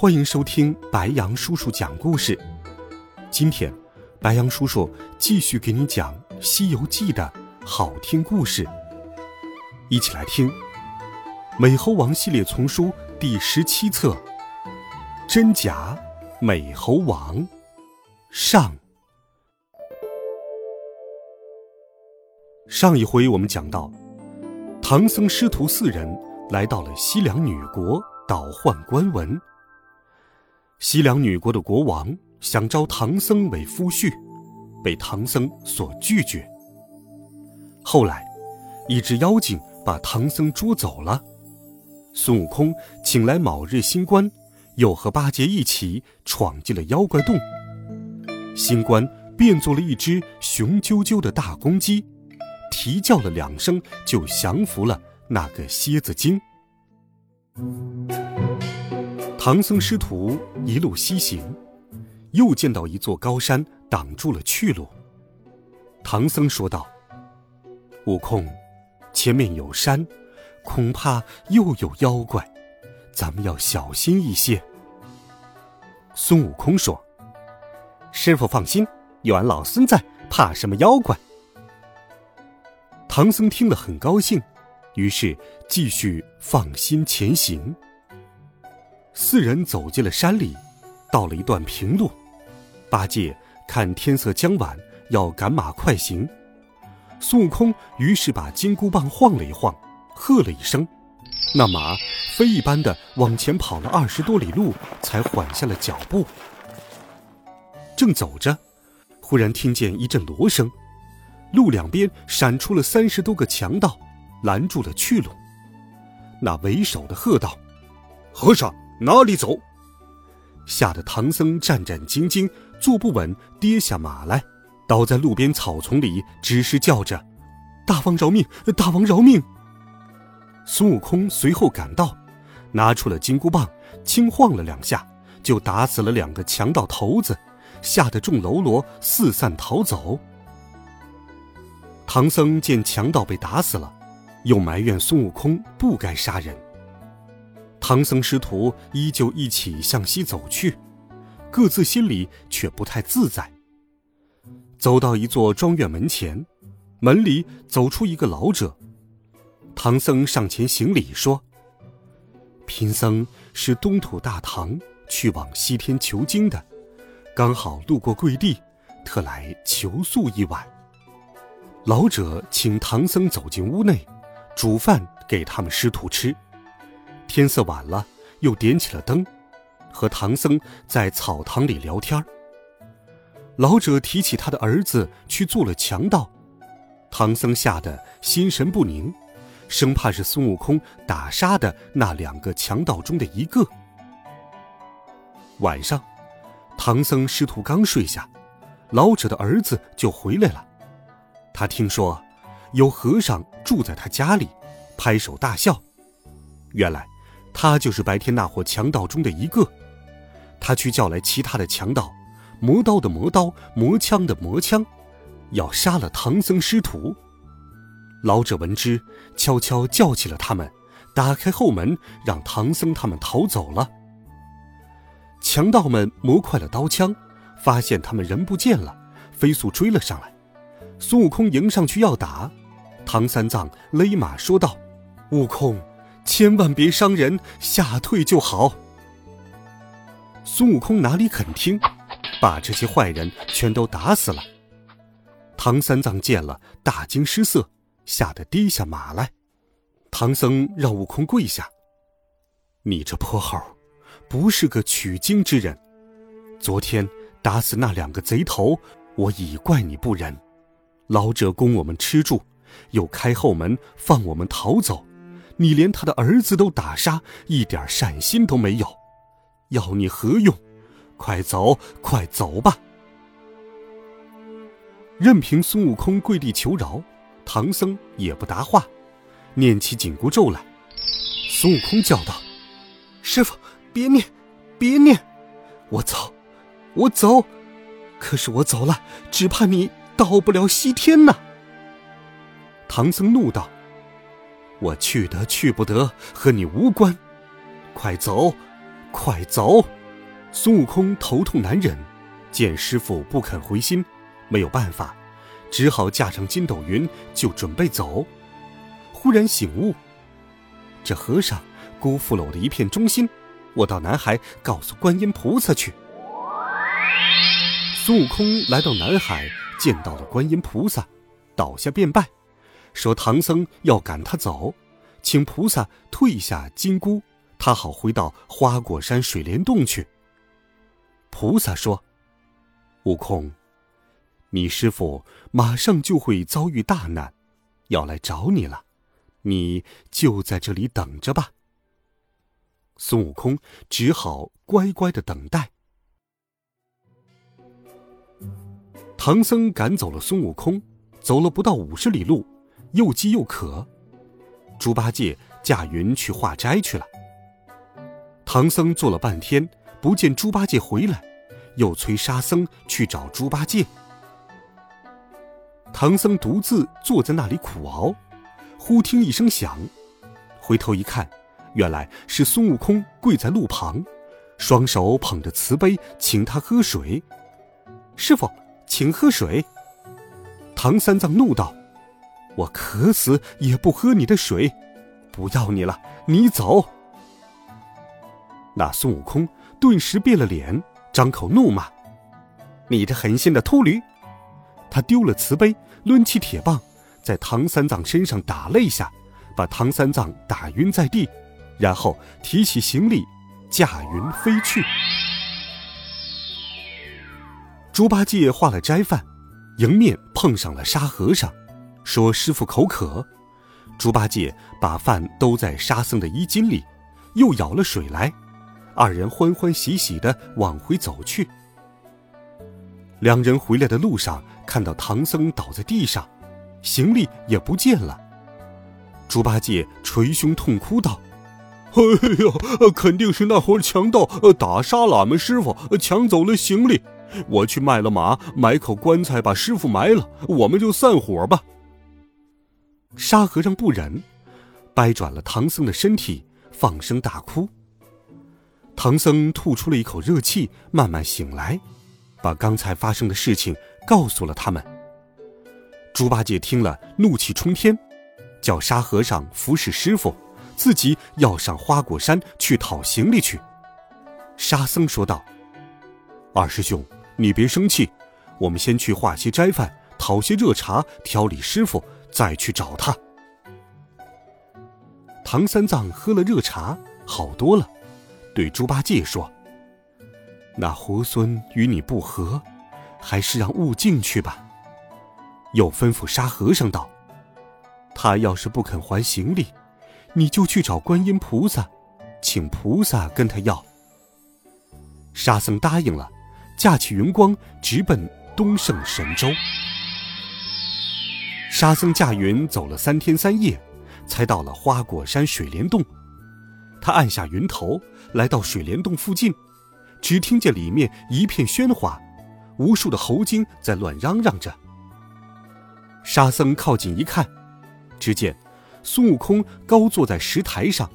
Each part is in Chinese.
欢迎收听白羊叔叔讲故事。今天，白羊叔叔继续给你讲《西游记》的好听故事，一起来听《美猴王》系列丛书第十七册《真假美猴王》上。上一回我们讲到，唐僧师徒四人。来到了西凉女国，倒换官文。西凉女国的国王想招唐僧为夫婿，被唐僧所拒绝。后来，一只妖精把唐僧捉走了。孙悟空请来卯日星官，又和八戒一起闯进了妖怪洞。星官变作了一只雄赳赳的大公鸡，啼叫了两声，就降服了。那个蝎子精。唐僧师徒一路西行，又见到一座高山挡住了去路。唐僧说道：“悟空，前面有山，恐怕又有妖怪，咱们要小心一些。”孙悟空说：“师傅放心，有俺老孙在，怕什么妖怪？”唐僧听了很高兴。于是继续放心前行。四人走进了山里，到了一段平路。八戒看天色将晚，要赶马快行。孙悟空于是把金箍棒晃了一晃，喝了一声，那马飞一般的往前跑了二十多里路，才缓下了脚步。正走着，忽然听见一阵锣声，路两边闪出了三十多个强盗。拦住了去路，那为首的喝道：“和尚哪里走？”吓得唐僧战战兢兢，坐不稳，跌下马来，倒在路边草丛里，只是叫着：“大王饶命！大王饶命！”孙悟空随后赶到，拿出了金箍棒，轻晃了两下，就打死了两个强盗头子，吓得众喽啰四散逃走。唐僧见强盗被打死了。又埋怨孙悟空不该杀人。唐僧师徒依旧一起向西走去，各自心里却不太自在。走到一座庄院门前，门里走出一个老者。唐僧上前行礼说：“贫僧是东土大唐去往西天求经的，刚好路过贵地，特来求宿一晚。”老者请唐僧走进屋内。煮饭给他们师徒吃，天色晚了，又点起了灯，和唐僧在草堂里聊天老者提起他的儿子去做了强盗，唐僧吓得心神不宁，生怕是孙悟空打杀的那两个强盗中的一个。晚上，唐僧师徒刚睡下，老者的儿子就回来了，他听说。有和尚住在他家里，拍手大笑。原来，他就是白天那伙强盗中的一个。他去叫来其他的强盗，磨刀的磨刀，磨枪的磨枪，要杀了唐僧师徒。老者闻之，悄悄叫起了他们，打开后门，让唐僧他们逃走了。强盗们磨快了刀枪，发现他们人不见了，飞速追了上来。孙悟空迎上去要打。唐三藏勒马说道：“悟空，千万别伤人，吓退就好。”孙悟空哪里肯听，把这些坏人全都打死了。唐三藏见了，大惊失色，吓得低下马来。唐僧让悟空跪下：“你这泼猴，不是个取经之人。昨天打死那两个贼头，我已怪你不仁。老者供我们吃住。”又开后门放我们逃走，你连他的儿子都打杀，一点善心都没有。要你何用？快走，快走吧！”任凭孙悟空跪地求饶，唐僧也不答话，念起紧箍咒来。孙悟空叫道：“师傅，别念，别念，我走，我走。可是我走了，只怕你到不了西天呐。”唐僧怒道：“我去得去不得，和你无关，快走，快走！”孙悟空头痛难忍，见师傅不肯回心。没有办法，只好驾上筋斗云就准备走。忽然醒悟，这和尚辜负了我的一片忠心，我到南海告诉观音菩萨去。孙悟空来到南海，见到了观音菩萨，倒下便拜，说唐僧要赶他走，请菩萨退下金箍，他好回到花果山水帘洞去。菩萨说：“悟空。”你师傅马上就会遭遇大难，要来找你了，你就在这里等着吧。孙悟空只好乖乖的等待。唐僧赶走了孙悟空，走了不到五十里路，又饥又渴，猪八戒驾云去化斋去了。唐僧坐了半天，不见猪八戒回来，又催沙僧去找猪八戒。唐僧独自坐在那里苦熬，忽听一声响，回头一看，原来是孙悟空跪在路旁，双手捧着瓷杯，请他喝水。师傅，请喝水。唐三藏怒道：“我渴死也不喝你的水，不要你了，你走。”那孙悟空顿时变了脸，张口怒骂：“你这狠心的秃驴！”他丢了瓷杯，抡起铁棒，在唐三藏身上打了一下，把唐三藏打晕在地，然后提起行李，驾云飞去。猪八戒化了斋饭，迎面碰上了沙和尚，说：“师傅口渴。”猪八戒把饭兜在沙僧的衣襟里，又舀了水来，二人欢欢喜喜的往回走去。两人回来的路上，看到唐僧倒在地上，行李也不见了。猪八戒捶胸痛哭道：“哎呀，肯定是那伙强盗打杀了俺们师傅，抢走了行李。我去卖了马，买口棺材把师傅埋了，我们就散伙吧。”沙和尚不忍，掰转了唐僧的身体，放声大哭。唐僧吐出了一口热气，慢慢醒来。把刚才发生的事情告诉了他们。猪八戒听了，怒气冲天，叫沙和尚服侍师傅，自己要上花果山去讨行李去。沙僧说道：“二师兄，你别生气，我们先去化些斋饭，讨些热茶，调理师傅，再去找他。”唐三藏喝了热茶，好多了，对猪八戒说。那猢狲与你不和，还是让悟净去吧。又吩咐沙和尚道：“他要是不肯还行李，你就去找观音菩萨，请菩萨跟他要。”沙僧答应了，驾起云光，直奔东胜神州。沙僧驾云走了三天三夜，才到了花果山水帘洞。他按下云头，来到水帘洞附近。只听见里面一片喧哗，无数的猴精在乱嚷嚷着。沙僧靠近一看，只见孙悟空高坐在石台上，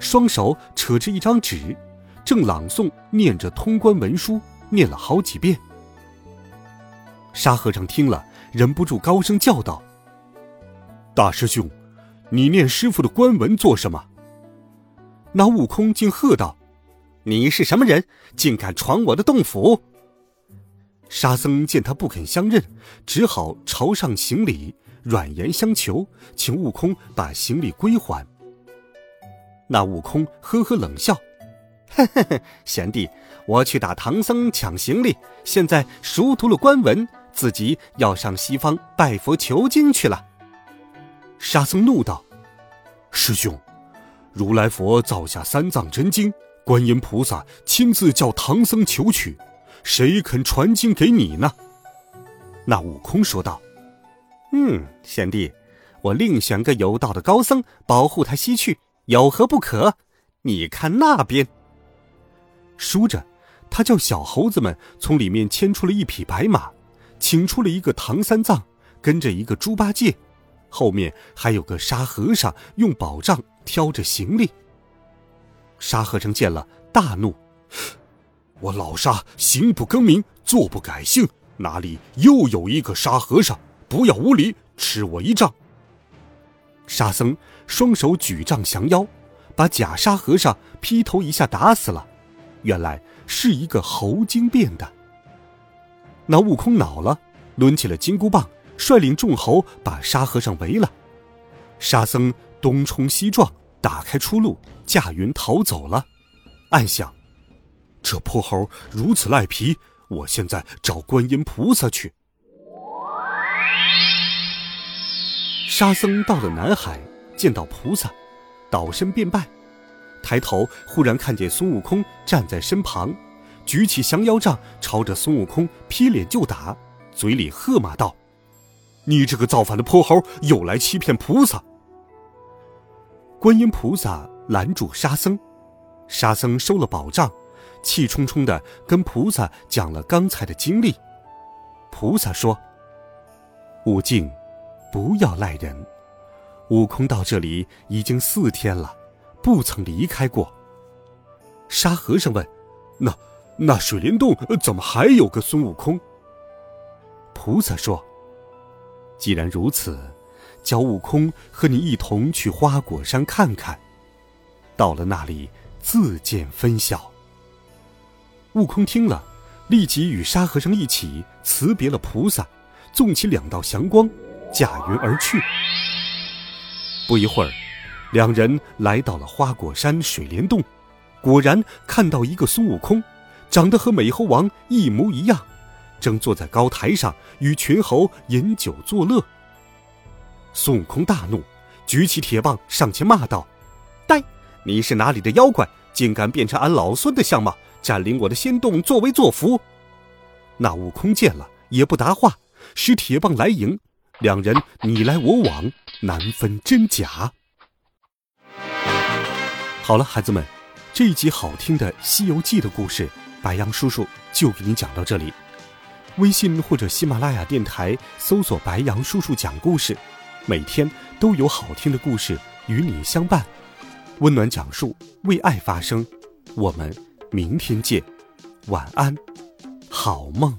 双手扯着一张纸，正朗诵念着通关文书，念了好几遍。沙和尚听了，忍不住高声叫道：“大师兄，你念师傅的官文做什么？”那悟空竟喝道。你是什么人，竟敢闯我的洞府？沙僧见他不肯相认，只好朝上行礼，软言相求，请悟空把行李归还。那悟空呵呵冷笑：“嘿嘿嘿，贤弟，我去打唐僧抢行李，现在熟读了官文，自己要上西方拜佛求经去了。”沙僧怒道：“师兄，如来佛造下三藏真经。”观音菩萨亲自叫唐僧求取，谁肯传经给你呢？”那悟空说道：“嗯，贤弟，我另选个有道的高僧保护他西去，有何不可？你看那边。”说着，他叫小猴子们从里面牵出了一匹白马，请出了一个唐三藏，跟着一个猪八戒，后面还有个沙和尚用宝杖挑着行李。沙和尚见了，大怒：“我老沙行不更名，坐不改姓。”哪里又有一个沙和尚？不要无礼，吃我一杖！沙僧双手举杖降妖，把假沙和尚劈头一下打死了。原来是一个猴精变的。那悟空恼了，抡起了金箍棒，率领众猴把沙和尚围了。沙僧东冲西撞，打开出路，驾云逃走了。暗想：这泼猴如此赖皮。我现在找观音菩萨去。沙僧到了南海，见到菩萨，倒身便拜，抬头忽然看见孙悟空站在身旁，举起降妖杖，朝着孙悟空劈脸就打，嘴里喝骂道：“你这个造反的泼猴，又来欺骗菩萨！”观音菩萨拦住沙僧，沙僧收了宝杖。气冲冲的跟菩萨讲了刚才的经历。菩萨说：“悟净，不要赖人。悟空到这里已经四天了，不曾离开过。”沙和尚问：“那那水帘洞怎么还有个孙悟空？”菩萨说：“既然如此，叫悟空和你一同去花果山看看。到了那里，自见分晓。”悟空听了，立即与沙和尚一起辞别了菩萨，纵起两道祥光，驾云而去。不一会儿，两人来到了花果山水帘洞，果然看到一个孙悟空，长得和美猴王一模一样，正坐在高台上与群猴饮酒作乐。孙悟空大怒，举起铁棒上前骂道：“呆，你是哪里的妖怪，竟敢变成俺老孙的相貌！”占领我的仙洞作威作福，那悟空见了也不答话，使铁棒来迎，两人你来我往，难分真假。好了，孩子们，这一集好听的《西游记》的故事，白杨叔叔就给你讲到这里。微信或者喜马拉雅电台搜索“白杨叔叔讲故事”，每天都有好听的故事与你相伴，温暖讲述，为爱发声。我们。明天见，晚安，好梦。